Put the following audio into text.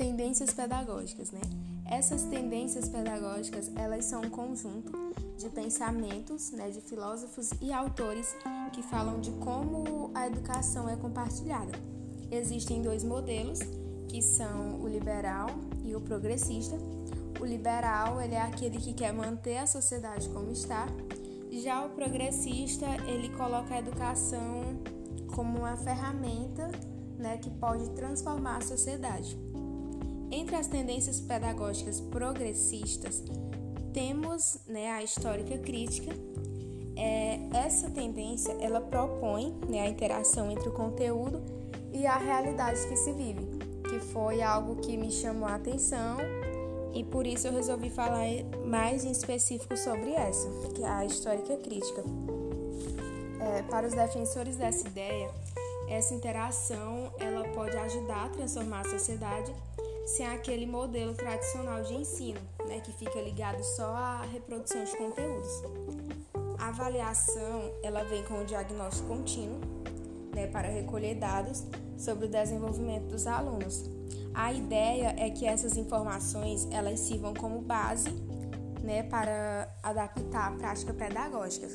tendências pedagógicas, né? Essas tendências pedagógicas, elas são um conjunto de pensamentos, né, de filósofos e autores que falam de como a educação é compartilhada. Existem dois modelos, que são o liberal e o progressista. O liberal, ele é aquele que quer manter a sociedade como está, já o progressista, ele coloca a educação como uma ferramenta, né, que pode transformar a sociedade. Entre as tendências pedagógicas progressistas, temos né, a histórica crítica. É, essa tendência ela propõe né, a interação entre o conteúdo e a realidade que se vive, que foi algo que me chamou a atenção e por isso eu resolvi falar mais em específico sobre essa, que é a histórica crítica. É, para os defensores dessa ideia, essa interação ela pode ajudar a transformar a sociedade sem aquele modelo tradicional de ensino, né, que fica ligado só à reprodução de conteúdos. A avaliação ela vem com o diagnóstico contínuo, né, para recolher dados sobre o desenvolvimento dos alunos. A ideia é que essas informações elas sirvam como base, né, para adaptar a prática pedagógica.